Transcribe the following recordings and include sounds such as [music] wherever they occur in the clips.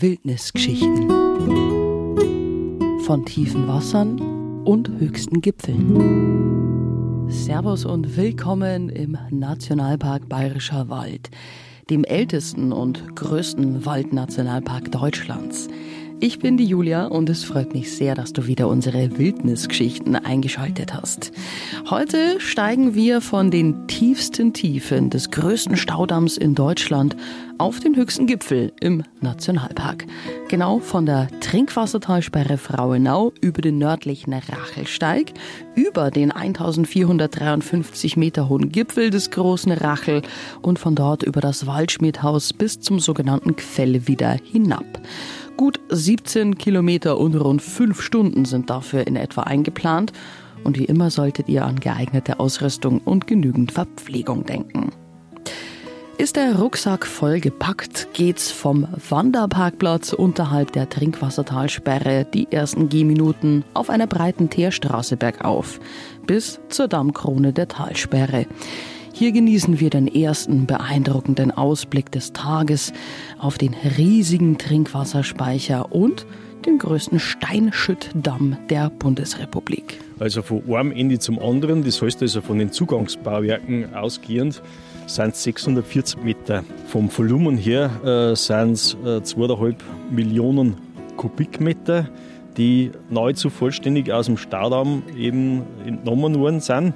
Wildnisgeschichten. Von tiefen Wassern und höchsten Gipfeln. Servus und willkommen im Nationalpark Bayerischer Wald, dem ältesten und größten Waldnationalpark Deutschlands. Ich bin die Julia und es freut mich sehr, dass du wieder unsere Wildnisgeschichten eingeschaltet hast. Heute steigen wir von den tiefsten Tiefen des größten Staudamms in Deutschland auf den höchsten Gipfel im Nationalpark. Genau von der Trinkwassertalsperre Frauenau über den nördlichen Rachelsteig, über den 1453 Meter hohen Gipfel des großen Rachel und von dort über das Waldschmiedhaus bis zum sogenannten Quelle wieder hinab. Gut 17 Kilometer und rund fünf Stunden sind dafür in etwa eingeplant. Und wie immer solltet ihr an geeignete Ausrüstung und genügend Verpflegung denken. Ist der Rucksack voll gepackt, geht's vom Wanderparkplatz unterhalb der Trinkwassertalsperre die ersten Gehminuten auf einer breiten Teerstraße bergauf bis zur Dammkrone der Talsperre. Hier genießen wir den ersten beeindruckenden Ausblick des Tages auf den riesigen Trinkwasserspeicher und den größten Steinschüttdamm der Bundesrepublik. Also von einem Ende zum anderen, das heißt also von den Zugangsbauwerken ausgehend, sind es 640 Meter. Vom Volumen her äh, sind es äh, 2,5 Millionen Kubikmeter, die nahezu vollständig aus dem Staudamm eben entnommen worden sind.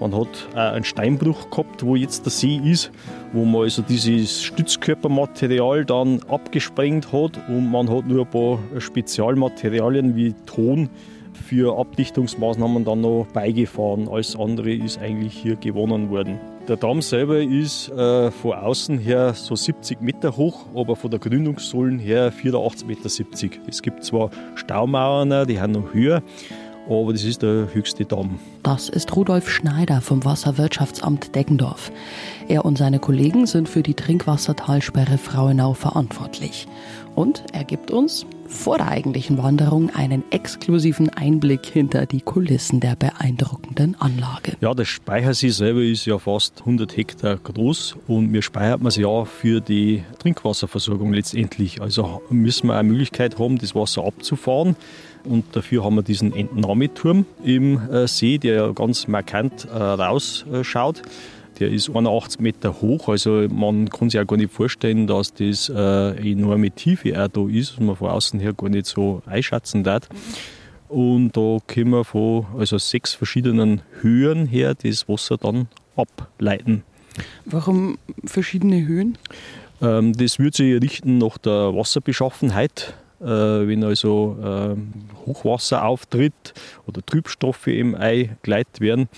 Man hat auch einen Steinbruch gehabt, wo jetzt der See ist, wo man also dieses Stützkörpermaterial dann abgesprengt hat und man hat nur ein paar Spezialmaterialien wie Ton für Abdichtungsmaßnahmen dann noch beigefahren. Alles andere ist eigentlich hier gewonnen worden. Der Damm selber ist äh, von außen her so 70 Meter hoch, aber von der Gründungssohlen her 84,70 Meter. Es gibt zwar Staumauern, die sind noch höher, aber das ist der höchste Damm. Das ist Rudolf Schneider vom Wasserwirtschaftsamt Deggendorf. Er und seine Kollegen sind für die Trinkwassertalsperre Frauenau verantwortlich. Und er gibt uns vor der eigentlichen Wanderung einen exklusiven Einblick hinter die Kulissen der beeindruckenden Anlage. Ja, der Speichersee selber ist ja fast 100 Hektar groß und wir speichern es ja für die Trinkwasserversorgung letztendlich. Also müssen wir eine Möglichkeit haben, das Wasser abzufahren und dafür haben wir diesen Entnahmeturm im äh, See, der ja ganz markant äh, rausschaut. Der ist 81 Meter hoch, also man kann sich auch gar nicht vorstellen, dass das äh, enorme Tiefe auch da ist, was man von außen her gar nicht so einschätzen darf. Und da können wir von also sechs verschiedenen Höhen her das Wasser dann ableiten. Warum verschiedene Höhen? Ähm, das wird sich richten nach der Wasserbeschaffenheit. Äh, wenn also äh, Hochwasser auftritt oder Trübstoffe eben eingeleitet werden,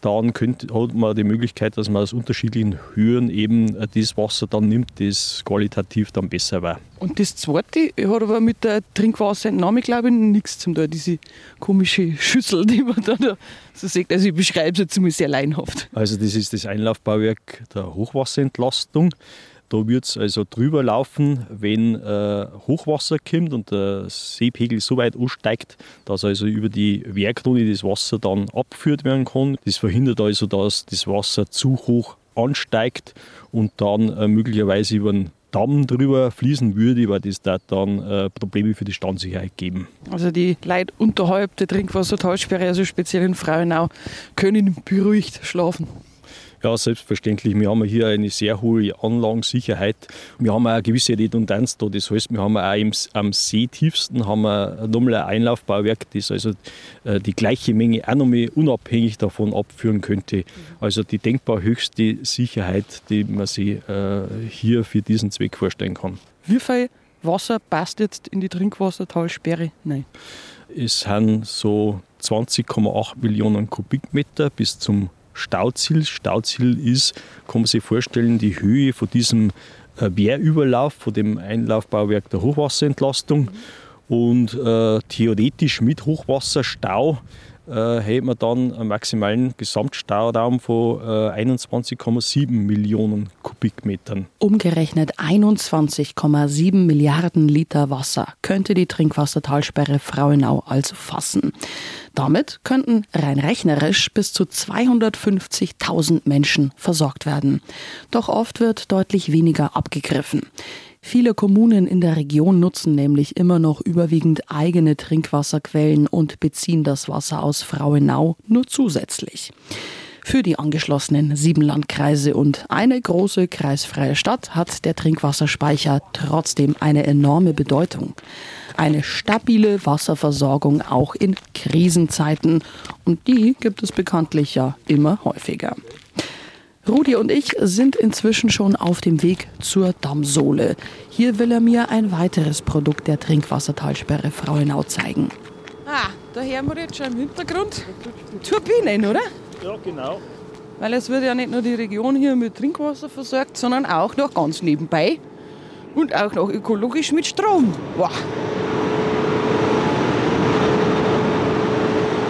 dann könnt, hat man die Möglichkeit, dass man aus unterschiedlichen Höhen eben das Wasser dann nimmt, das qualitativ dann besser war. Und das zweite hat aber mit der Trinkwasserentnahme, glaube ich, nichts zu tun. Diese komische Schüssel, die man da, so sieht. Also ich beschreibe es jetzt mal sehr leinhaft. Also das ist das Einlaufbauwerk der Hochwasserentlastung. Da wird es also drüber laufen, wenn äh, Hochwasser kommt und der Seepegel so weit ansteigt, dass also über die Werkrone das Wasser dann abgeführt werden kann. Das verhindert also, dass das Wasser zu hoch ansteigt und dann äh, möglicherweise über einen Damm drüber fließen würde, weil das da dann äh, Probleme für die Standsicherheit geben. Also die Leute unterhalb der Trinkwassertalsperre, also speziell in Frauenau, können beruhigt schlafen. Ja, selbstverständlich. Wir haben hier eine sehr hohe Anlagensicherheit. Wir haben auch eine gewisse Redundanz da. Das heißt, wir haben auch im, am Seetiefsten haben wir nochmal ein Einlaufbauwerk, das also äh, die gleiche Menge auch nochmal unabhängig davon abführen könnte. Also die denkbar höchste Sicherheit, die man sich äh, hier für diesen Zweck vorstellen kann. Wie viel Wasser passt jetzt in die Trinkwassertalsperre? Nein. Es sind so 20,8 Millionen Kubikmeter bis zum Stauziel. Stauziel ist, kann man sich vorstellen, die Höhe von diesem äh, Wehrüberlauf, von dem Einlaufbauwerk der Hochwasserentlastung. Und äh, theoretisch mit Hochwasserstau äh, hätte man dann einen maximalen Gesamtstauraum von äh, 21,7 Millionen Kubikmetern. Umgerechnet 21,7 Milliarden Liter Wasser könnte die Trinkwassertalsperre Frauenau also fassen. Damit könnten rein rechnerisch bis zu 250.000 Menschen versorgt werden. Doch oft wird deutlich weniger abgegriffen. Viele Kommunen in der Region nutzen nämlich immer noch überwiegend eigene Trinkwasserquellen und beziehen das Wasser aus Frauenau nur zusätzlich. Für die angeschlossenen sieben Landkreise und eine große kreisfreie Stadt hat der Trinkwasserspeicher trotzdem eine enorme Bedeutung. Eine stabile Wasserversorgung auch in Krisenzeiten. Und die gibt es bekanntlich ja immer häufiger. Rudi und ich sind inzwischen schon auf dem Weg zur Dammsohle. Hier will er mir ein weiteres Produkt der Trinkwassertalsperre Frauenau zeigen. Ah, da hören wir jetzt schon im Hintergrund Turbinen, oder? Ja, genau. Weil es wird ja nicht nur die Region hier mit Trinkwasser versorgt, sondern auch noch ganz nebenbei und auch noch ökologisch mit Strom. Wow.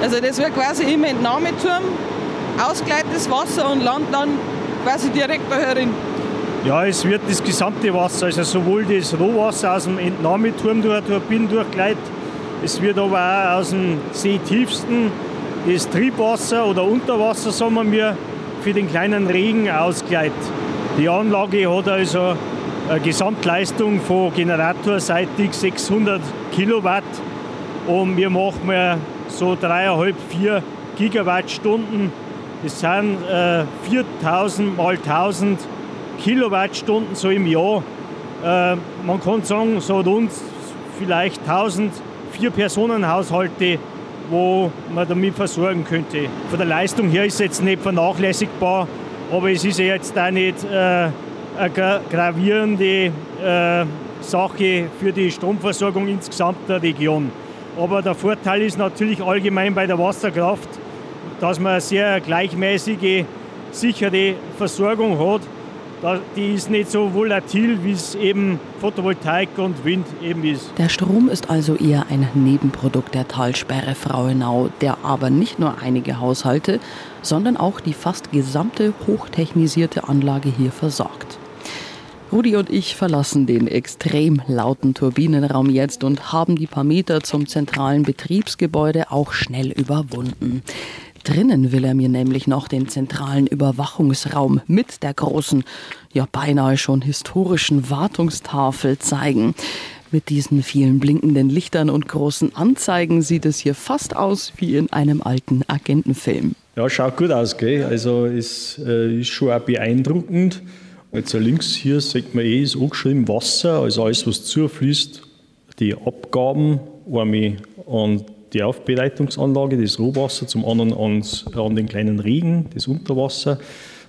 Also das wird quasi im Entnahmeturm ausgeleitetes Wasser und landet dann quasi direkt da herin. Ja, es wird das gesamte Wasser, also sowohl das Rohwasser aus dem Entnahmeturm durch Turbinen durchgeleitet, es wird aber auch aus dem Seetiefsten das Triebwasser oder Unterwasser, sagen wir, für den kleinen Regen ausgeleitet. Die Anlage hat also eine Gesamtleistung von generatorseitig 600 Kilowatt und wir machen so dreieinhalb, vier Gigawattstunden das sind äh, 4000 mal 1000 Kilowattstunden so im Jahr. Äh, man kann sagen, so rund vielleicht 1000 Vier-Personen-Haushalte, wo man damit versorgen könnte. Von der Leistung her ist es jetzt nicht vernachlässigbar, aber es ist ja jetzt auch nicht äh, eine gravierende äh, Sache für die Stromversorgung insgesamt der Region. Aber der Vorteil ist natürlich allgemein bei der Wasserkraft, dass man eine sehr gleichmäßige, sichere Versorgung hat. Die ist nicht so volatil, wie es eben Photovoltaik und Wind eben ist. Der Strom ist also eher ein Nebenprodukt der Talsperre Frauenau, der aber nicht nur einige Haushalte, sondern auch die fast gesamte hochtechnisierte Anlage hier versorgt. Rudi und ich verlassen den extrem lauten Turbinenraum jetzt und haben die paar Meter zum zentralen Betriebsgebäude auch schnell überwunden. Drinnen will er mir nämlich noch den zentralen Überwachungsraum mit der großen, ja beinahe schon historischen Wartungstafel zeigen. Mit diesen vielen blinkenden Lichtern und großen Anzeigen sieht es hier fast aus wie in einem alten Agentenfilm. Ja, schaut gut aus, gell? Also es äh, ist schon auch beeindruckend. Jetzt links hier sieht man eh, ist angeschrieben Wasser, also alles, was zufließt, die Abgaben, einmal an die Aufbereitungsanlage, das Rohwasser, zum anderen ans, an den kleinen Regen, das Unterwasser.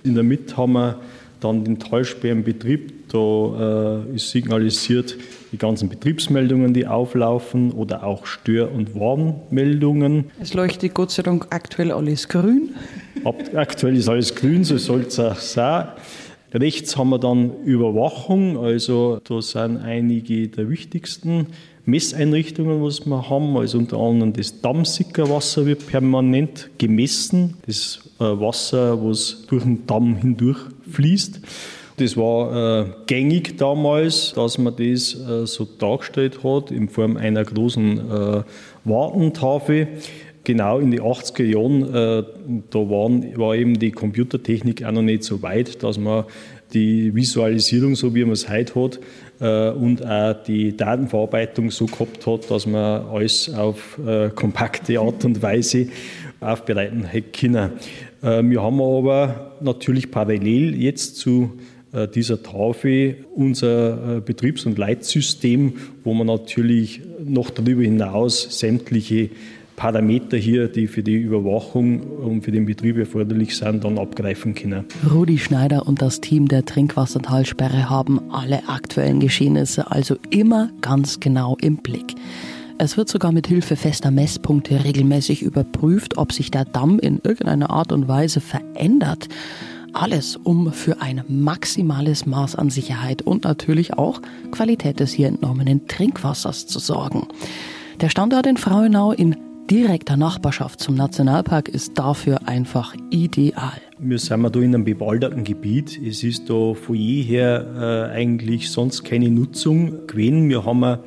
In der Mitte haben wir dann den Talsperrenbetrieb. Da äh, ist signalisiert die ganzen Betriebsmeldungen, die auflaufen oder auch Stör- und Warnmeldungen. Es leuchtet Gott sei Dank aktuell alles grün. Ab, aktuell ist alles grün, so soll es auch sein. Rechts haben wir dann Überwachung, also da sind einige der wichtigsten Messeinrichtungen, was wir haben. Also unter anderem das Dammsickerwasser wird permanent gemessen. Das äh, Wasser, was durch den Damm hindurch fließt. Das war äh, gängig damals, dass man das äh, so dargestellt hat in Form einer großen äh, Wartentafel. Genau in den 80er Jahren, äh, da waren, war eben die Computertechnik auch noch nicht so weit, dass man die Visualisierung, so wie man es heute hat, und auch die Datenverarbeitung so gehabt hat, dass man alles auf äh, kompakte Art und Weise aufbereiten hätte können. Äh, wir haben aber natürlich parallel jetzt zu dieser Tafel unser Betriebs- und Leitsystem, wo man natürlich noch darüber hinaus sämtliche Parameter hier, die für die Überwachung und für den Betrieb erforderlich sind, dann abgreifen können. Rudi Schneider und das Team der Trinkwassertalsperre haben alle aktuellen Geschehnisse also immer ganz genau im Blick. Es wird sogar mit Hilfe fester Messpunkte regelmäßig überprüft, ob sich der Damm in irgendeiner Art und Weise verändert. Alles, um für ein maximales Maß an Sicherheit und natürlich auch Qualität des hier entnommenen Trinkwassers zu sorgen. Der Standort in Frauenau in direkter Nachbarschaft zum Nationalpark ist dafür einfach ideal. Wir sind da in einem bewalderten Gebiet. Es ist da von jeher äh, eigentlich sonst keine Nutzung gewesen. Wir haben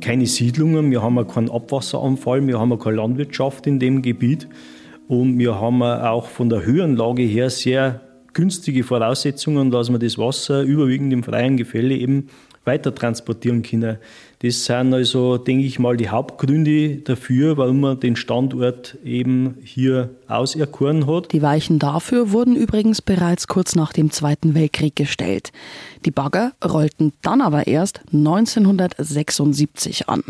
keine Siedlungen, wir haben keinen Abwasseranfall, wir haben keine Landwirtschaft in dem Gebiet und wir haben auch von der Höhenlage her sehr günstige Voraussetzungen, dass wir das Wasser überwiegend im freien Gefälle eben weiter transportieren können. Das sind also, denke ich mal, die Hauptgründe dafür, warum man den Standort eben hier auserkoren hat. Die Weichen dafür wurden übrigens bereits kurz nach dem Zweiten Weltkrieg gestellt. Die Bagger rollten dann aber erst 1976 an.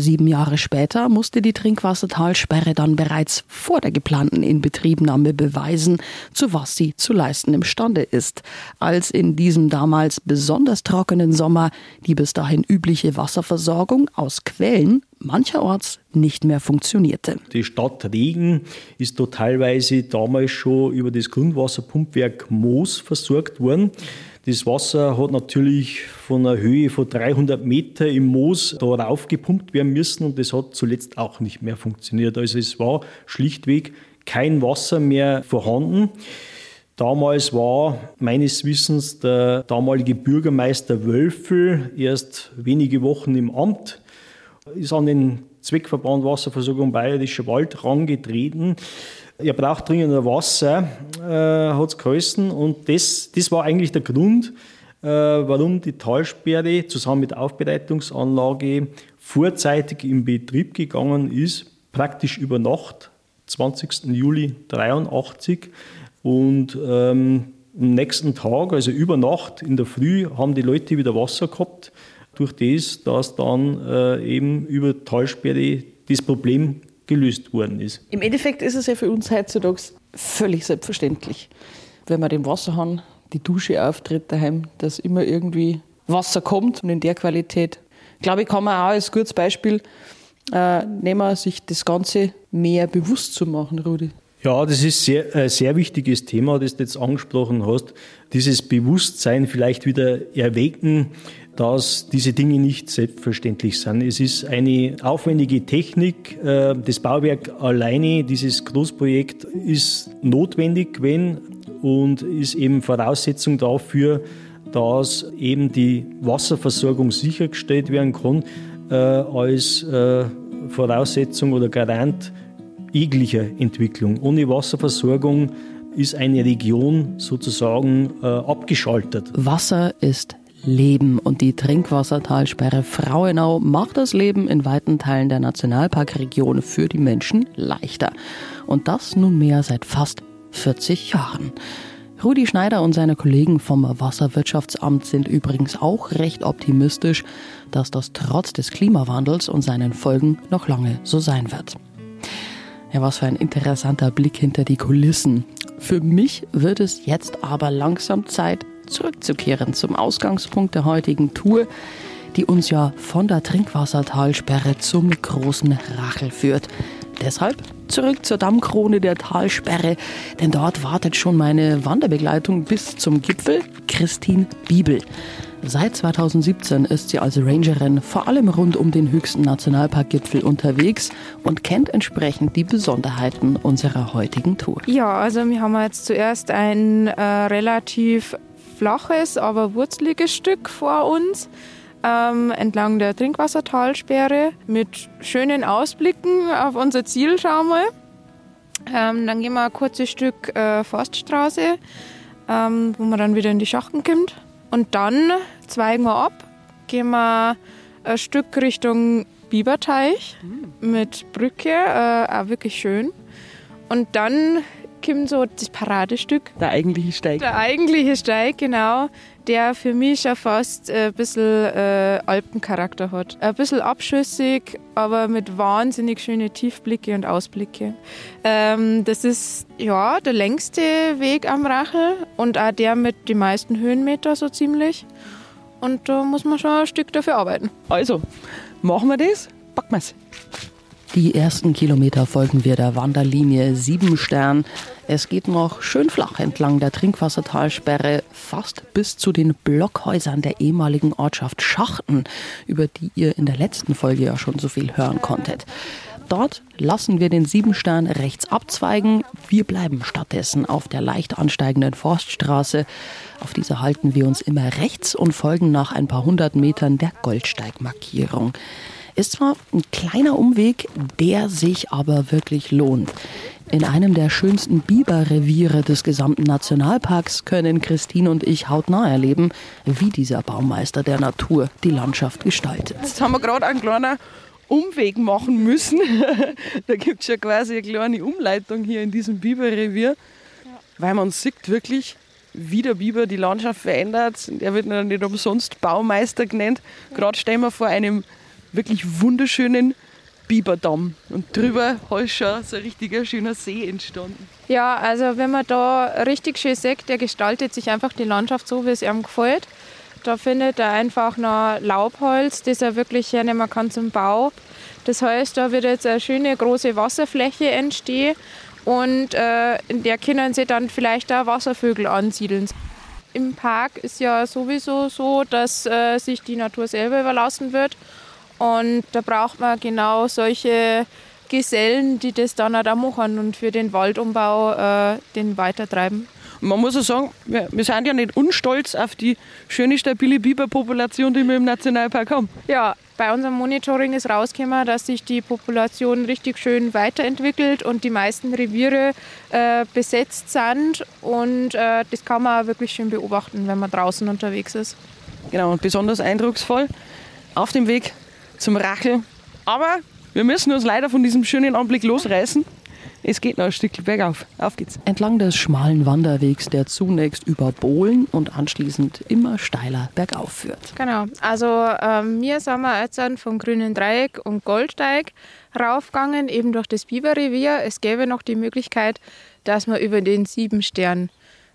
Sieben Jahre später musste die Trinkwassertalsperre dann bereits vor der geplanten Inbetriebnahme beweisen, zu was sie zu leisten imstande ist, als in diesem damals besonders trockenen Sommer die bis dahin übliche Wasserversorgung aus Quellen mancherorts nicht mehr funktionierte. Die Stadt Regen ist da teilweise damals schon über das Grundwasserpumpwerk Moos versorgt worden. Das Wasser hat natürlich von einer Höhe von 300 Meter im Moos da raufgepumpt werden müssen und das hat zuletzt auch nicht mehr funktioniert. Also es war schlichtweg kein Wasser mehr vorhanden. Damals war meines Wissens der damalige Bürgermeister Wölfel erst wenige Wochen im Amt, ist an den Zweckverband Wasserversorgung Bayerischer Wald herangetreten ihr braucht dringend Wasser, äh, hat es geheißen. Und das, das war eigentlich der Grund, äh, warum die Talsperre zusammen mit der Aufbereitungsanlage vorzeitig in Betrieb gegangen ist, praktisch über Nacht, 20. Juli 83. Und ähm, am nächsten Tag, also über Nacht in der Früh, haben die Leute wieder Wasser gehabt, durch das, dass dann äh, eben über Talsperre das Problem gelöst worden ist. Im Endeffekt ist es ja für uns heutzutage völlig selbstverständlich, wenn wir den Wasserhahn, die Dusche auftritt daheim, dass immer irgendwie Wasser kommt und in der Qualität. Glaube ich, kann man auch als gutes Beispiel äh, nehmen, sich das Ganze mehr bewusst zu machen, Rudi. Ja, das ist sehr, ein sehr wichtiges Thema, das du jetzt angesprochen hast. Dieses Bewusstsein vielleicht wieder erwecken, dass diese Dinge nicht selbstverständlich sind. Es ist eine aufwendige Technik. Äh, das Bauwerk alleine, dieses Großprojekt, ist notwendig, wenn und ist eben Voraussetzung dafür, dass eben die Wasserversorgung sichergestellt werden kann äh, als äh, Voraussetzung oder Garant jeglicher Entwicklung. Ohne Wasserversorgung ist eine Region sozusagen abgeschaltet. Wasser ist Leben und die Trinkwassertalsperre Frauenau macht das Leben in weiten Teilen der Nationalparkregion für die Menschen leichter. Und das nunmehr seit fast 40 Jahren. Rudi Schneider und seine Kollegen vom Wasserwirtschaftsamt sind übrigens auch recht optimistisch, dass das trotz des Klimawandels und seinen Folgen noch lange so sein wird. Ja, was für ein interessanter Blick hinter die Kulissen. Für mich wird es jetzt aber langsam Zeit, zurückzukehren zum Ausgangspunkt der heutigen Tour, die uns ja von der Trinkwassertalsperre zum großen Rachel führt. Deshalb zurück zur Dammkrone der Talsperre, denn dort wartet schon meine Wanderbegleitung bis zum Gipfel, Christine Bibel. Seit 2017 ist sie als Rangerin vor allem rund um den höchsten Nationalparkgipfel unterwegs und kennt entsprechend die Besonderheiten unserer heutigen Tour. Ja, also wir haben jetzt zuerst ein äh, relativ flaches, aber wurzeliges Stück vor uns. Ähm, entlang der Trinkwassertalsperre mit schönen Ausblicken auf unser Ziel, schauen wir. Ähm, dann gehen wir ein kurzes Stück äh, Forststraße, ähm, wo man dann wieder in die Schachten kommt. Und dann zweigen wir ab, gehen wir ein Stück Richtung Biberteich mhm. mit Brücke, äh, auch wirklich schön. Und dann kommt so das Paradestück. Der eigentliche Steig. Der eigentliche Steig, genau. Der für mich schon fast ein bisschen äh, Alpencharakter hat. Ein bisschen abschüssig, aber mit wahnsinnig schönen Tiefblicke und Ausblicke. Ähm, das ist ja der längste Weg am Rachel und auch der mit den meisten Höhenmeter so ziemlich. Und da muss man schon ein Stück dafür arbeiten. Also, machen wir das? Packen wir es. Die ersten Kilometer folgen wir der Wanderlinie Siebenstern. Es geht noch schön flach entlang der Trinkwassertalsperre, fast bis zu den Blockhäusern der ehemaligen Ortschaft Schachten, über die ihr in der letzten Folge ja schon so viel hören konntet. Dort lassen wir den Siebenstern rechts abzweigen. Wir bleiben stattdessen auf der leicht ansteigenden Forststraße. Auf dieser halten wir uns immer rechts und folgen nach ein paar hundert Metern der Goldsteigmarkierung. Ist zwar ein kleiner Umweg, der sich aber wirklich lohnt. In einem der schönsten Biberreviere des gesamten Nationalparks können Christine und ich hautnah erleben, wie dieser Baumeister der Natur die Landschaft gestaltet. Jetzt haben wir gerade einen kleinen Umweg machen müssen. [laughs] da gibt es ja quasi eine kleine Umleitung hier in diesem Biberrevier, weil man sieht wirklich, wie der Biber die Landschaft verändert. Er wird nicht umsonst Baumeister genannt. Gerade stehen wir vor einem wirklich wunderschönen Biberdamm. Und drüber ist schon so ein richtiger schöner See entstanden. Ja, also wenn man da richtig schön sieht, der gestaltet sich einfach die Landschaft so, wie es ihm gefällt. Da findet er einfach noch Laubholz, das er wirklich hernehmen kann zum Bau. Das heißt, da wird jetzt eine schöne große Wasserfläche entstehen und äh, in der können sie dann vielleicht auch Wasservögel ansiedeln. Im Park ist ja sowieso so, dass äh, sich die Natur selber überlassen wird und da braucht man genau solche Gesellen, die das dann auch da machen und für den Waldumbau äh, den weitertreiben. Man muss ja sagen, wir, wir, sind ja nicht unstolz auf die schöne, stabile Biberpopulation, die wir im Nationalpark haben. Ja, bei unserem Monitoring ist rausgekommen, dass sich die Population richtig schön weiterentwickelt und die meisten Reviere äh, besetzt sind. Und äh, das kann man auch wirklich schön beobachten, wenn man draußen unterwegs ist. Genau, und besonders eindrucksvoll auf dem Weg zum Rachel. Aber wir müssen uns leider von diesem schönen Anblick losreißen. Es geht noch ein Stück bergauf. Auf geht's. Entlang des schmalen Wanderwegs, der zunächst über Bohlen und anschließend immer steiler bergauf führt. Genau. Also ähm, wir sind wir jetzt vom Grünen Dreieck und Goldsteig raufgegangen, eben durch das Biberrevier. Es gäbe noch die Möglichkeit, dass man über den Siebenstern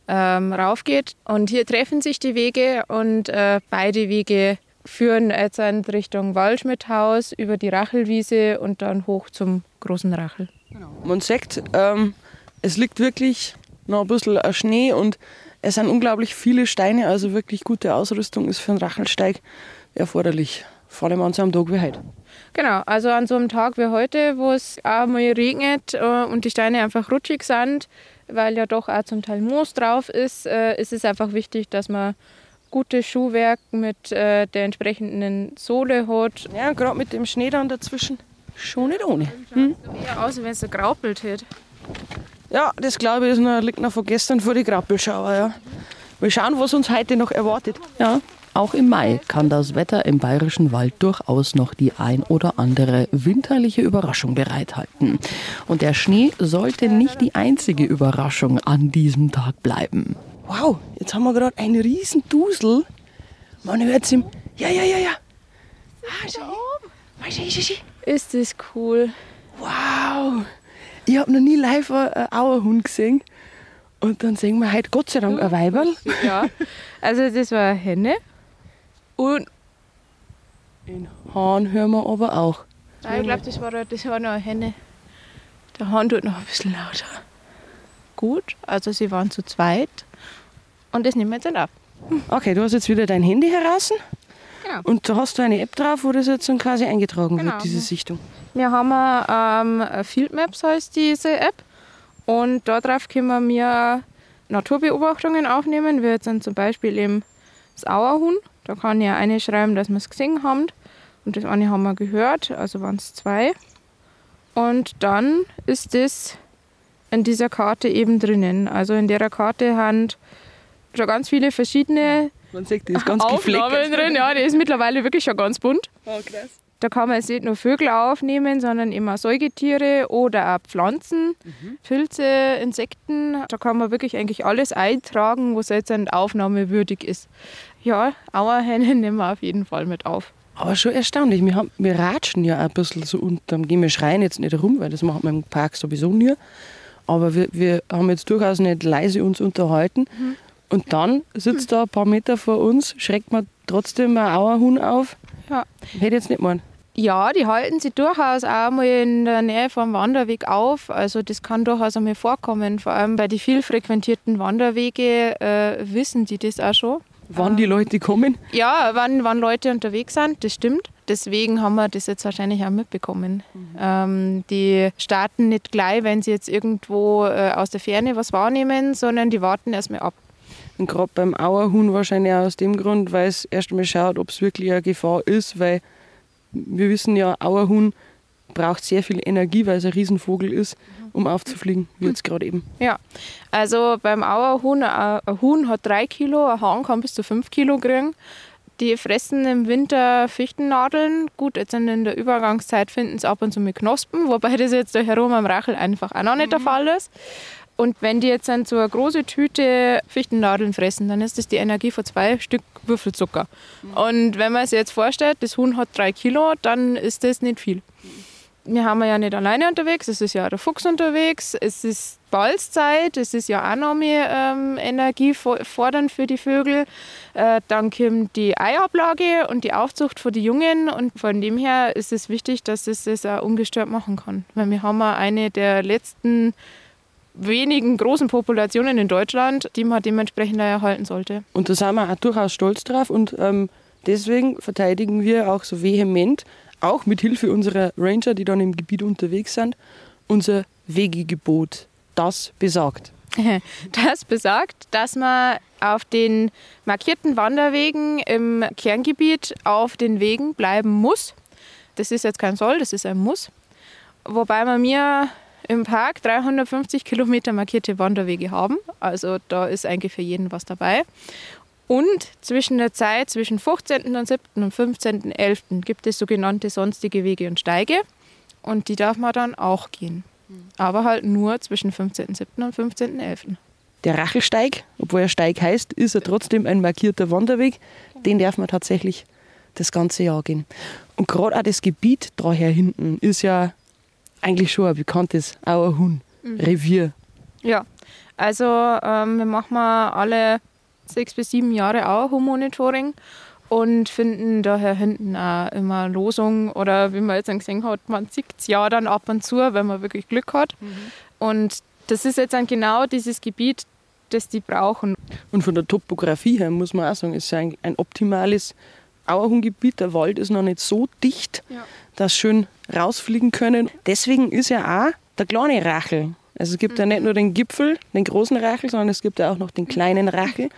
ähm, raufgeht. Und hier treffen sich die Wege und äh, beide Wege führen jetzt Richtung Waldschmidthaus über die Rachelwiese und dann hoch zum großen Rachel. Genau. Man sagt, ähm, es liegt wirklich noch ein bisschen Schnee und es sind unglaublich viele Steine, also wirklich gute Ausrüstung ist für einen Rachelsteig erforderlich. Vor allem an so einem Tag wie heute. Genau, also an so einem Tag wie heute, wo es auch mal regnet äh, und die Steine einfach rutschig sind, weil ja doch auch zum Teil Moos drauf ist, äh, ist es einfach wichtig, dass man gutes Schuhwerk mit äh, der entsprechenden Sohle hat. Ja, gerade mit dem Schnee dann dazwischen. Schon nicht ohne. Hm? So eher aus, wenn es so graupelt hätte. Ja, das glaube ich ist noch, liegt noch von gestern vor die Grappelschauer. Ja. Wir schauen, was uns heute noch erwartet. Ja, auch im Mai kann das Wetter im bayerischen Wald durchaus noch die ein oder andere winterliche Überraschung bereithalten. Und der Schnee sollte nicht die einzige Überraschung an diesem Tag bleiben wow, jetzt haben wir gerade einen riesen Dusel. Man hört ihm, ja, ja, ja, ja. Ah, schau oben. Ist das cool. Wow. Ich habe noch nie live einen Auerhund gesehen. Und dann sehen wir heute Gott sei Dank ein Weiberl. Ja, also das war eine Henne. Und den Hahn hören wir aber auch. Nein, ich glaube, das war, das war noch eine Henne. Der Hahn tut noch ein bisschen lauter. Gut, also sie waren zu zweit. Und das nehmen wir jetzt nicht ab. Okay, du hast jetzt wieder dein Handy heraus. Genau. Und da hast du eine App drauf, wo das jetzt dann quasi eingetragen genau. wird, diese Sichtung. Wir haben ähm, Field Maps heißt diese App. Und darauf können wir Naturbeobachtungen aufnehmen. Wir jetzt dann zum Beispiel eben das Auerhuhn. Da kann ich eine schreiben, dass wir es gesehen haben. Und das eine haben wir gehört, also waren es zwei. Und dann ist das in dieser Karte eben drinnen. Also in der Karte haben schon ganz viele verschiedene Man sieht, die ist ganz Aufnahmen drin. Ja, die ist mittlerweile wirklich schon ganz bunt. Oh, krass. Da kann man jetzt nicht nur Vögel aufnehmen, sondern immer Säugetiere oder auch Pflanzen, mhm. Pilze, Insekten. Da kann man wirklich eigentlich alles eintragen, was jetzt eine Aufnahme würdig ist. Ja, Auerhennen [laughs] nehmen wir auf jeden Fall mit auf. Aber schon erstaunlich. Wir, haben, wir ratschen ja ein bisschen so unterm Gehen. Wir schreien jetzt nicht rum, weil das machen wir im Park sowieso nie. Aber wir, wir haben jetzt durchaus nicht leise uns unterhalten. Mhm. Und dann sitzt da ein paar Meter vor uns, schreckt man trotzdem ein Auerhuhn auf. Ja. Hätte jetzt nicht meinen. Ja, die halten sich durchaus auch mal in der Nähe vom Wanderweg auf. Also das kann durchaus einmal vorkommen. Vor allem bei den viel frequentierten Wanderwege äh, wissen die das auch schon. Wann die Leute kommen? Ja, wann, wann Leute unterwegs sind, das stimmt. Deswegen haben wir das jetzt wahrscheinlich auch mitbekommen. Mhm. Ähm, die starten nicht gleich, wenn sie jetzt irgendwo äh, aus der Ferne was wahrnehmen, sondern die warten erstmal ab. Und gerade beim Auerhuhn wahrscheinlich auch aus dem Grund, weil es erst einmal schaut, ob es wirklich eine Gefahr ist, weil wir wissen ja, Auerhuhn braucht sehr viel Energie, weil es ein Riesenvogel ist, um aufzufliegen, wie jetzt gerade eben. Ja, also beim Auerhuhn, ein Huhn hat drei Kilo, ein Hahn kann bis zu fünf Kilo kriegen. Die fressen im Winter Fichtennadeln. Gut, jetzt in der Übergangszeit finden sie ab und zu mit Knospen, wobei das jetzt da herum am Rachel einfach auch noch nicht mhm. der Fall ist. Und wenn die jetzt dann so eine große Tüte Fichtennadeln fressen, dann ist das die Energie von zwei Stück Würfelzucker. Mhm. Und wenn man sich jetzt vorstellt, das Huhn hat drei Kilo, dann ist das nicht viel. Wir haben ja nicht alleine unterwegs, es ist ja der Fuchs unterwegs, es ist Balzzeit, es ist ja auch noch mehr ähm, Energie fordernd für die Vögel. Äh, dann kommt die Eiablage und die Aufzucht für die Jungen und von dem her ist es wichtig, dass es das auch ungestört machen kann. Weil wir haben eine der letzten wenigen großen Populationen in Deutschland, die man dementsprechend erhalten sollte. Und da sind wir auch durchaus stolz drauf und ähm, deswegen verteidigen wir auch so vehement, auch mit Hilfe unserer Ranger, die dann im Gebiet unterwegs sind, unser Wegegebot. Das besagt. [laughs] Das besagt, dass man auf den markierten Wanderwegen im Kerngebiet auf den Wegen bleiben muss. Das ist jetzt kein Soll, das ist ein Muss. Wobei man mir im Park 350 Kilometer markierte Wanderwege haben. Also da ist eigentlich für jeden was dabei. Und zwischen der Zeit zwischen 15. und 7. und 15.11. gibt es sogenannte sonstige Wege und Steige. Und die darf man dann auch gehen. Aber halt nur zwischen 15.07. und 15.11. Der Rachelsteig, obwohl er Steig heißt, ist er trotzdem ein markierter Wanderweg. Den darf man tatsächlich das ganze Jahr gehen. Und gerade auch das Gebiet daher hinten ist ja eigentlich schon ein bekanntes Auerhuhn-Revier. Mhm. Ja, also ähm, wir machen alle sechs bis sieben Jahre Auerhuhn-Monitoring und finden daher hinten auch immer Losungen oder wie man jetzt gesehen hat, man sieht es ja dann ab und zu, wenn man wirklich Glück hat. Mhm. Und das ist jetzt dann genau dieses Gebiet, das die brauchen. Und von der Topografie her muss man auch sagen, es ist ein, ein optimales Auerhuhngebiet. Der Wald ist noch nicht so dicht, ja. dass schön rausfliegen können. Deswegen ist ja auch der kleine Rachel. Also es gibt ja nicht nur den Gipfel, den großen Rachel, sondern es gibt ja auch noch den kleinen Rachel.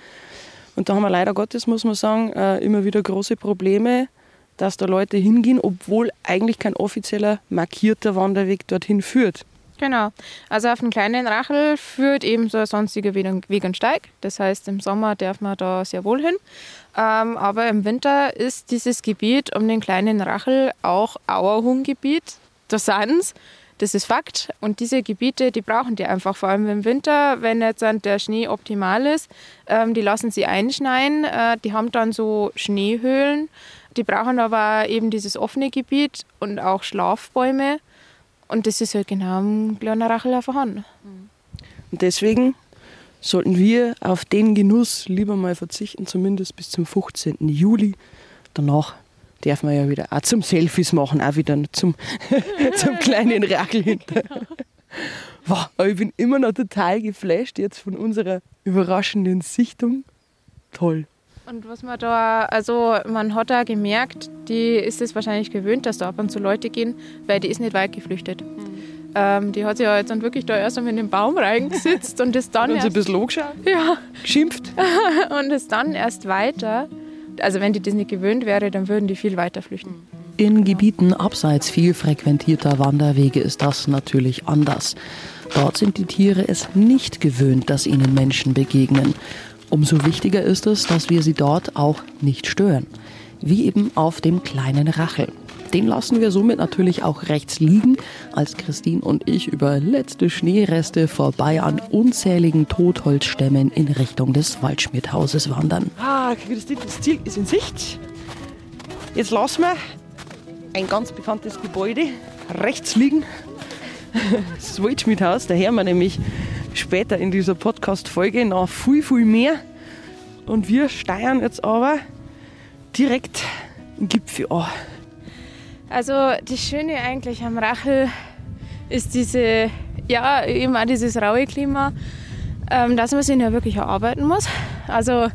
Und da haben wir leider Gottes, muss man sagen, äh, immer wieder große Probleme, dass da Leute hingehen, obwohl eigentlich kein offizieller markierter Wanderweg dorthin führt. Genau. Also auf den kleinen Rachel führt eben so ein sonstiger Weg und Steig. Das heißt, im Sommer darf man da sehr wohl hin. Ähm, aber im Winter ist dieses Gebiet um den kleinen Rachel auch Auerhuhngebiet. Da sind das ist Fakt. Und diese Gebiete, die brauchen die einfach, vor allem im Winter, wenn jetzt der Schnee optimal ist. Ähm, die lassen sie einschneien. Äh, die haben dann so Schneehöhlen. Die brauchen aber eben dieses offene Gebiet und auch Schlafbäume. Und das ist halt genau im kleinen Rachel vorhanden. Und deswegen sollten wir auf den Genuss lieber mal verzichten, zumindest bis zum 15. Juli. Danach darf man ja wieder auch zum Selfies machen, auch wieder zum, [laughs] zum kleinen Rachel hinter. [laughs] Wow, aber ich bin immer noch total geflasht jetzt von unserer überraschenden Sichtung. Toll. Und was man da, also man hat da gemerkt, die ist es wahrscheinlich gewöhnt, dass da ab und zu Leute gehen, weil die ist nicht weit geflüchtet. Mhm. Ähm, die hat sich ja jetzt dann wirklich da erst einmal in den Baum reingesetzt und ist dann. Und sie ein bisschen angeschaut? Ja. Geschimpft? [laughs] und ist dann erst weiter. Also, wenn die das nicht gewöhnt wäre, dann würden die viel weiter flüchten. In Gebieten abseits viel frequentierter Wanderwege ist das natürlich anders. Dort sind die Tiere es nicht gewöhnt, dass ihnen Menschen begegnen. Umso wichtiger ist es, dass wir sie dort auch nicht stören. Wie eben auf dem kleinen Rachel. Den lassen wir somit natürlich auch rechts liegen, als Christine und ich über letzte Schneereste vorbei an unzähligen Totholzstämmen in Richtung des Waldschmidthauses wandern. Ah, Christine, das Ziel ist in Sicht. Jetzt lassen wir ein ganz bekanntes Gebäude rechts liegen. [laughs] Das Waldschmidhaus, da hören wir nämlich später in dieser Podcast-Folge noch viel, viel mehr. Und wir steuern jetzt aber direkt den Gipfel an. Also das Schöne eigentlich am Rachel ist diese, ja, eben auch dieses raue Klima, ähm, dass man sich ja wirklich erarbeiten muss. Also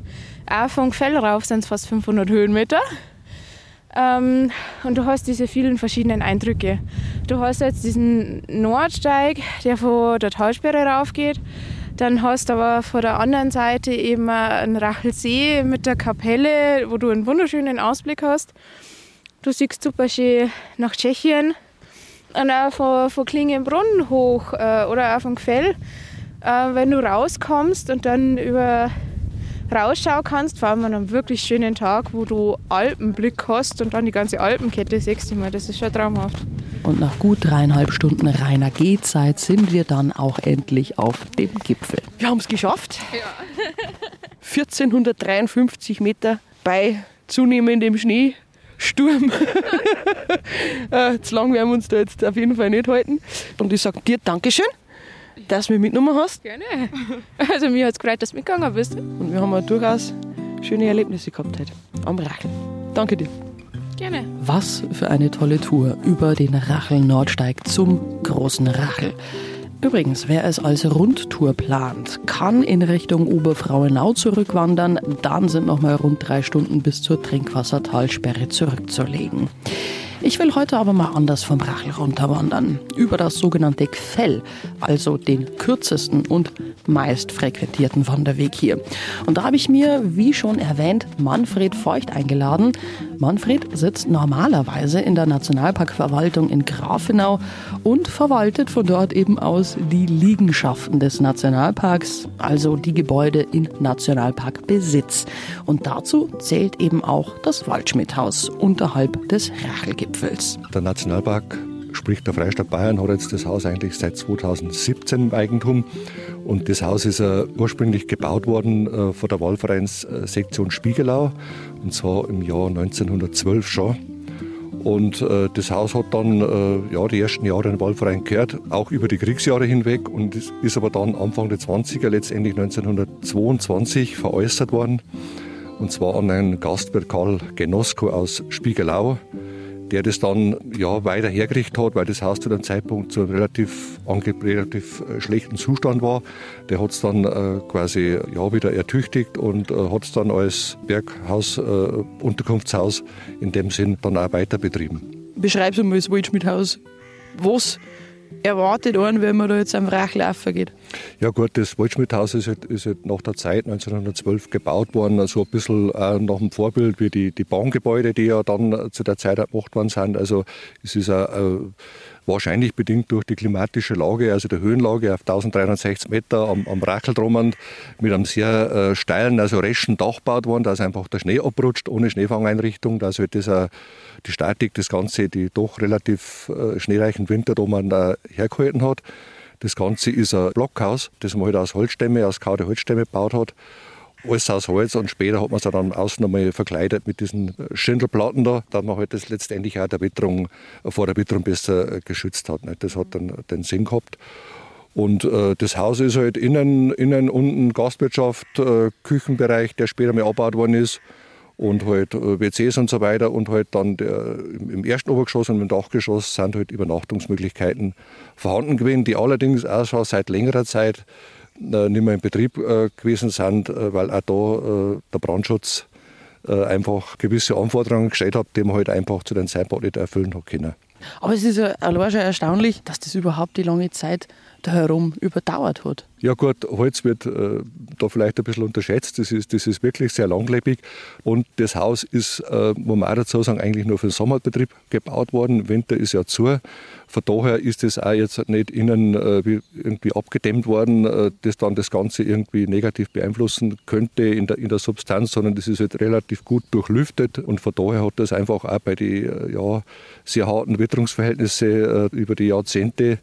auch vom Gefäll rauf sind es fast 500 Höhenmeter. Ähm, und du hast diese vielen verschiedenen Eindrücke. Du hast jetzt diesen Nordsteig, der von der Talsperre raufgeht. Dann hast du aber von der anderen Seite eben einen Rachelsee mit der Kapelle, wo du einen wunderschönen Ausblick hast. Du siehst super schön nach Tschechien und auch von, von Klingenbrunn hoch äh, oder auch vom Gefäll. Äh, wenn du rauskommst und dann über rausschauen kannst, vor allem an einem wirklich schönen Tag, wo du Alpenblick hast und dann die ganze Alpenkette siehst du mal, das ist schon traumhaft. Und nach gut dreieinhalb Stunden reiner Gehzeit sind wir dann auch endlich auf dem Gipfel. Wir haben es geschafft. Ja. [laughs] 1453 Meter bei zunehmendem Schneesturm. [laughs] äh, zu lang werden wir uns da jetzt auf jeden Fall nicht halten. Und ich sage dir Dankeschön dass du mich mitgenommen hast. Gerne. Also mir hat es gefreut, dass du mitgegangen bist. Und wir haben auch durchaus schöne Erlebnisse gehabt heute am Rachel. Danke dir. Gerne. Was für eine tolle Tour über den Rachel-Nordsteig zum großen Rachel. Übrigens, wer es als Rundtour plant, kann in Richtung Oberfrauenau zurückwandern. Dann sind noch mal rund drei Stunden bis zur Trinkwassertalsperre zurückzulegen. Ich will heute aber mal anders vom Rachel runterwandern. Über das sogenannte Gfell, also den kürzesten und meist frequentierten Wanderweg hier. Und da habe ich mir, wie schon erwähnt, Manfred Feucht eingeladen. Manfred sitzt normalerweise in der Nationalparkverwaltung in Grafenau und verwaltet von dort eben aus die Liegenschaften des Nationalparks, also die Gebäude in Nationalparkbesitz. Und dazu zählt eben auch das Waldschmidthaus unterhalb des Rachelgipfels. Gipfels. Der Nationalpark, sprich der Freistaat Bayern, hat jetzt das Haus eigentlich seit 2017 im Eigentum. Und das Haus ist äh, ursprünglich gebaut worden äh, von der Wahlvereinssektion Spiegelau, und zwar im Jahr 1912 schon. Und äh, das Haus hat dann äh, ja, die ersten Jahre den Wahlverein gehört, auch über die Kriegsjahre hinweg und ist aber dann Anfang der 20er, letztendlich 1922, veräußert worden. Und zwar an einen Gastwirt Karl Genosko aus Spiegelau der das dann ja, weiter hergerichtet hat, weil das Haus zu dem Zeitpunkt zu einem relativ, relativ äh, schlechten Zustand war. Der hat es dann äh, quasi ja, wieder ertüchtigt und äh, hat es dann als Berghaus, äh, Unterkunftshaus in dem Sinn dann auch weiter betrieben. Beschreib mal das Waldschmidthaus. Was erwartet einen, wenn man da jetzt am Rachlaufen geht? Ja gut, das Waldschmidthaus ist halt, ist halt nach der Zeit 1912 gebaut worden, so also ein bisschen äh, nach dem Vorbild wie die, die Bahngebäude, die ja dann zu der Zeit gemacht worden sind. Also es ist ein, ein wahrscheinlich bedingt durch die klimatische Lage, also der Höhenlage auf 1360 Meter am, am Racheldrummend mit einem sehr äh, steilen, also reschen Dach gebaut worden, dass einfach der Schnee abrutscht, ohne Schneefangeinrichtung, dass halt das, äh, die Statik, das Ganze, die doch relativ äh, schneereichen Winter da man äh, hergehalten hat. Das Ganze ist ein Blockhaus, das man halt aus Holzstämme, aus kaute Holzstämme gebaut hat alles aus Holz und später hat man es dann außen nochmal verkleidet mit diesen Schindelplatten da, dass man halt das letztendlich auch der Witterung, vor der Witterung besser geschützt hat. Nicht? Das hat dann den Sinn gehabt. Und äh, das Haus ist halt innen, innen unten Gastwirtschaft, äh, Küchenbereich, der später mal abgebaut worden ist. Und halt äh, WCs und so weiter. Und halt dann der, im ersten Obergeschoss und im Dachgeschoss sind halt Übernachtungsmöglichkeiten vorhanden gewesen, die allerdings auch schon seit längerer Zeit äh, nicht mehr in Betrieb äh, gewesen sind, äh, weil auch da der Brandschutz einfach gewisse Anforderungen gestellt hat, die man halt einfach zu den Zeitpunkt nicht erfüllen hat können. Aber es ist ja schon erstaunlich, dass das überhaupt die lange Zeit da herum überdauert hat. Ja gut, Holz wird äh, da vielleicht ein bisschen unterschätzt. Das ist, das ist wirklich sehr langlebig. Und das Haus ist, äh, muss man auch dazu sagen, eigentlich nur für den Sommerbetrieb gebaut worden. Winter ist ja zu. Von daher ist das auch jetzt nicht innen äh, irgendwie abgedämmt worden, äh, das dann das Ganze irgendwie negativ beeinflussen könnte in der, in der Substanz, sondern das ist halt relativ gut durchlüftet. Und von daher hat das einfach auch bei den äh, ja, sehr harten Witterungsverhältnissen äh, über die Jahrzehnte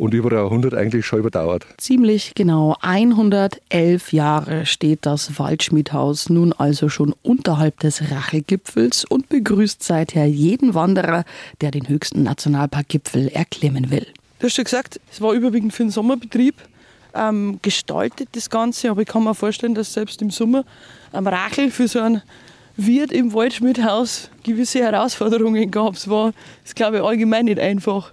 und über ein Jahrhundert eigentlich schon überdauert. Ziemlich genau 111 Jahre steht das Waldschmiedhaus nun also schon unterhalb des Rachelgipfels und begrüßt seither jeden Wanderer, der den höchsten Nationalparkgipfel erklimmen will. Du hast schon gesagt, es war überwiegend für den Sommerbetrieb ähm, gestaltet, das Ganze, aber ich kann mir vorstellen, dass selbst im Sommer am Rachel für so ein Wirt im Waldschmidthaus gewisse Herausforderungen gab. Es war, das glaube ich, allgemein nicht einfach.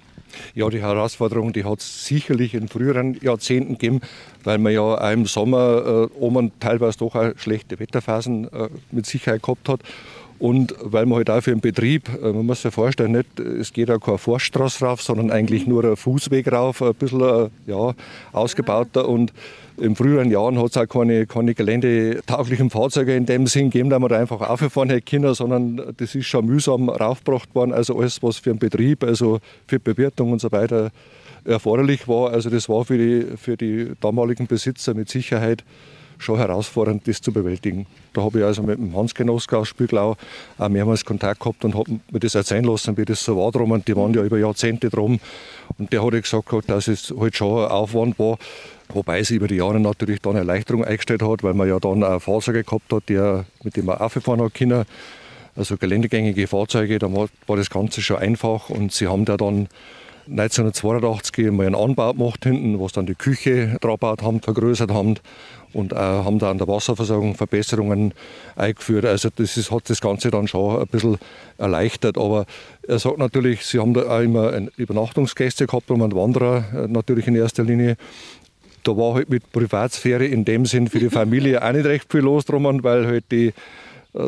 Ja, die Herausforderung, die hat es sicherlich in früheren Jahrzehnten gegeben, weil man ja auch im Sommer äh, oben teilweise doch auch schlechte Wetterphasen äh, mit Sicherheit gehabt hat. Und weil man halt auch für den Betrieb, äh, man muss sich vorstellen, nicht, es geht auch keine Forststraße rauf, sondern eigentlich nur ein Fußweg rauf, ein bisschen äh, ja, ausgebauter. Und in früheren Jahren hat es auch keine, keine geländetauglichen Fahrzeuge in dem Sinn gegeben, dass man da einfach aufgefahren hätte können, sondern das ist schon mühsam raufgebracht worden. Also alles, was für den Betrieb, also für Bewirtung und so weiter erforderlich war. Also das war für die, für die damaligen Besitzer mit Sicherheit schon herausfordernd, das zu bewältigen. Da habe ich also mit dem Hans Genoska aus Spiegelau auch mehrmals Kontakt gehabt und habe mir das erzählen lassen, wie das so war drum. Und die waren ja über Jahrzehnte drum. Und der hat gesagt, dass es halt schon ein Aufwand war. Wobei sie über die Jahre natürlich dann Erleichterung eingestellt hat, weil man ja dann auch Fahrzeuge gehabt hat, die, mit denen man aufgefahren hat können. Also geländegängige Fahrzeuge, da war das Ganze schon einfach. Und sie haben da dann 1982 mal einen Anbau gemacht hinten, was dann die Küche drauf haben, vergrößert haben und haben da an der Wasserversorgung Verbesserungen eingeführt. Also das ist, hat das Ganze dann schon ein bisschen erleichtert. Aber er sagt natürlich, sie haben da auch immer Übernachtungsgäste gehabt und Wanderer äh, natürlich in erster Linie. Da war halt mit Privatsphäre in dem Sinn für die Familie [laughs] auch nicht recht viel los drum, weil halt die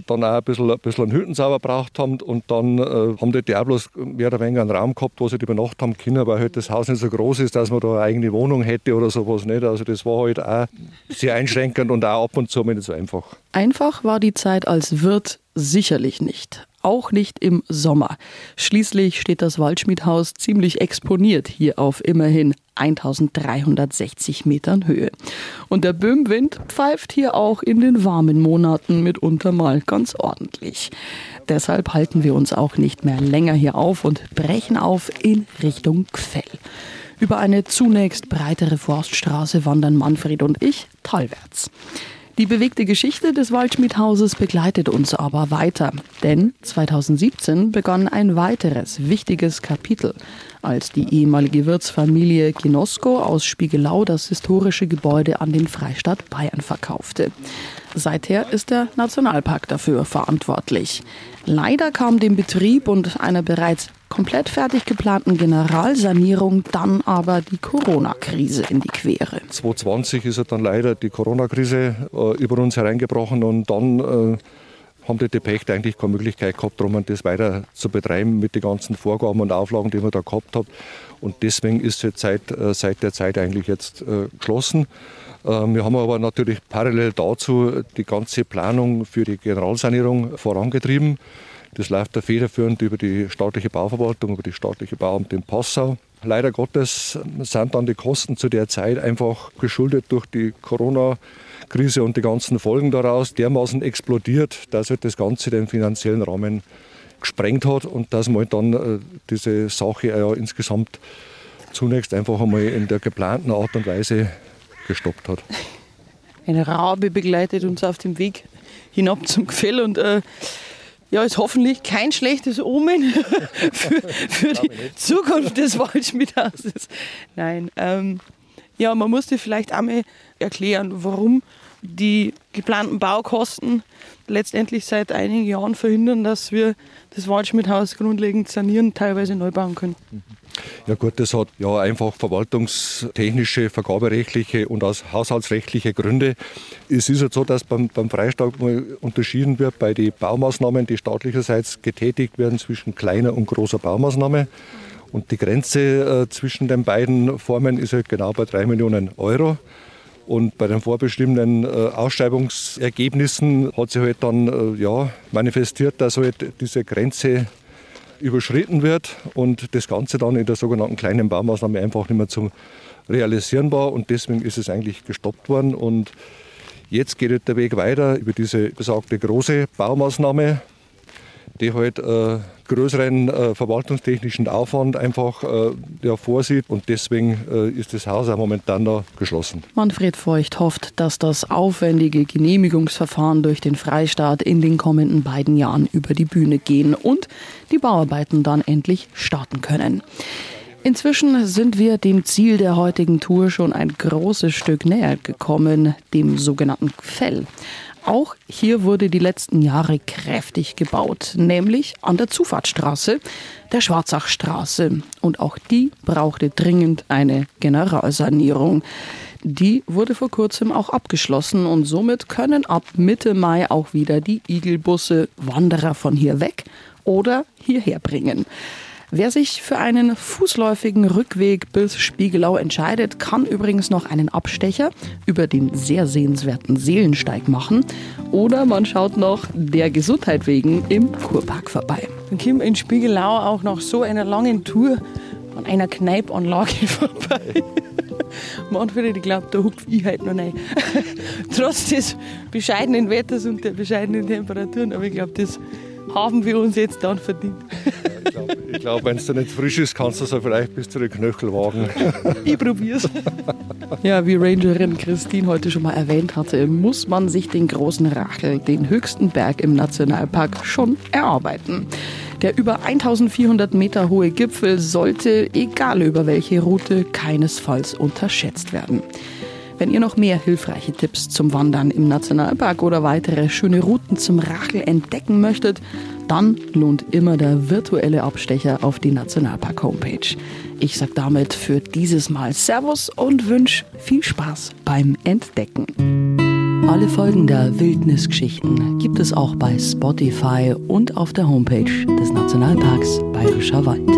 dann auch ein bisschen, ein bisschen einen Hüttensauber braucht haben und dann äh, haben die bloß mehr oder weniger einen Raum gehabt, wo sie über Nacht haben können, weil halt das Haus nicht so groß ist, dass man da eine eigene Wohnung hätte oder sowas nicht. Also das war halt auch sehr einschränkend und auch ab und zu nicht so einfach. Einfach war die Zeit als Wirt sicherlich nicht auch nicht im Sommer. Schließlich steht das Waldschmiedhaus ziemlich exponiert hier auf immerhin 1360 Metern Höhe. Und der Böhmwind pfeift hier auch in den warmen Monaten mitunter mal ganz ordentlich. Deshalb halten wir uns auch nicht mehr länger hier auf und brechen auf in Richtung Gfell. Über eine zunächst breitere Forststraße wandern Manfred und ich talwärts. Die bewegte Geschichte des Waldschmiedhauses begleitet uns aber weiter, denn 2017 begann ein weiteres wichtiges Kapitel, als die ehemalige Wirtsfamilie Ginosko aus Spiegelau das historische Gebäude an den Freistaat Bayern verkaufte. Seither ist der Nationalpark dafür verantwortlich. Leider kam dem Betrieb und einer bereits komplett fertig geplanten Generalsanierung dann aber die Corona-Krise in die Quere. 2020 ist ja dann leider die Corona-Krise äh, über uns hereingebrochen und dann äh, haben die Depechte eigentlich keine Möglichkeit gehabt, darum das weiter zu betreiben mit den ganzen Vorgaben und Auflagen, die man da gehabt hat. Und deswegen ist es seit, äh, seit der Zeit eigentlich jetzt äh, geschlossen. Ähm, wir haben aber natürlich parallel dazu die ganze Planung für die Generalsanierung vorangetrieben. Das läuft da federführend über die staatliche Bauverwaltung, über die staatliche Bauamt in Passau. Leider Gottes sind dann die Kosten zu der Zeit einfach geschuldet durch die Corona-Krise und die ganzen Folgen daraus dermaßen explodiert, dass halt das Ganze den finanziellen Rahmen gesprengt hat und dass man dann äh, diese Sache ja insgesamt zunächst einfach einmal in der geplanten Art und Weise gestoppt hat. Eine Rabe begleitet uns auf dem Weg hinab zum Gefäll und äh, ja, ist hoffentlich kein schlechtes Omen [laughs] für, für die Zukunft des Waldschmidhauses. Nein, ähm, ja, man musste vielleicht einmal erklären, warum die geplanten Baukosten letztendlich seit einigen Jahren verhindern, dass wir das Waldschmidhaus grundlegend sanieren, teilweise neu bauen können. Ja gut, das hat ja einfach verwaltungstechnische, vergaberechtliche und aus haushaltsrechtliche Gründe. Es ist halt so, dass beim, beim Freistaat unterschieden wird bei den Baumaßnahmen, die staatlicherseits getätigt werden zwischen kleiner und großer Baumaßnahme. Und die Grenze äh, zwischen den beiden Formen ist halt genau bei drei Millionen Euro. Und bei den vorbestimmten äh, Ausschreibungsergebnissen hat sich halt dann äh, ja, manifestiert, dass halt diese Grenze überschritten wird und das Ganze dann in der sogenannten kleinen Baumaßnahme einfach nicht mehr zum Realisieren war. Und deswegen ist es eigentlich gestoppt worden. Und jetzt geht der Weg weiter über diese besagte große Baumaßnahme die halt äh, größeren äh, verwaltungstechnischen Aufwand einfach äh, ja, vorsieht. Und deswegen äh, ist das Haus auch momentan da geschlossen. Manfred Feucht hofft, dass das aufwendige Genehmigungsverfahren durch den Freistaat in den kommenden beiden Jahren über die Bühne gehen und die Bauarbeiten dann endlich starten können. Inzwischen sind wir dem Ziel der heutigen Tour schon ein großes Stück näher gekommen, dem sogenannten Fell. Auch hier wurde die letzten Jahre kräftig gebaut, nämlich an der Zufahrtsstraße, der Schwarzachstraße. Und auch die brauchte dringend eine Generalsanierung. Die wurde vor kurzem auch abgeschlossen und somit können ab Mitte Mai auch wieder die Igelbusse Wanderer von hier weg oder hierher bringen. Wer sich für einen fußläufigen Rückweg bis Spiegelau entscheidet, kann übrigens noch einen Abstecher über den sehr sehenswerten Seelensteig machen. Oder man schaut noch der Gesundheit wegen im Kurpark vorbei. Dann kommt in Spiegelau auch nach so einer langen Tour an einer Kneipanlage [laughs] vorbei. Manfred, ich glaube, da hupf ich halt noch rein. [laughs] Trotz des bescheidenen Wetters und der bescheidenen Temperaturen, aber ich glaube, das haben wir uns jetzt dann verdient. Ich glaube, glaub, wenn es nicht frisch ist, kannst du es vielleicht bis zu den Knöchel wagen. ich probier's. Ja, wie Rangerin Christine heute schon mal erwähnt hatte, muss man sich den großen Rachel, den höchsten Berg im Nationalpark, schon erarbeiten. Der über 1400 Meter hohe Gipfel sollte, egal über welche Route, keinesfalls unterschätzt werden. Wenn ihr noch mehr hilfreiche Tipps zum Wandern im Nationalpark oder weitere schöne Routen zum Rachel entdecken möchtet, dann lohnt immer der virtuelle Abstecher auf die Nationalpark-Homepage. Ich sage damit für dieses Mal Servus und wünsche viel Spaß beim Entdecken. Alle Folgen der Wildnisgeschichten gibt es auch bei Spotify und auf der Homepage des Nationalparks Bayerischer Wald.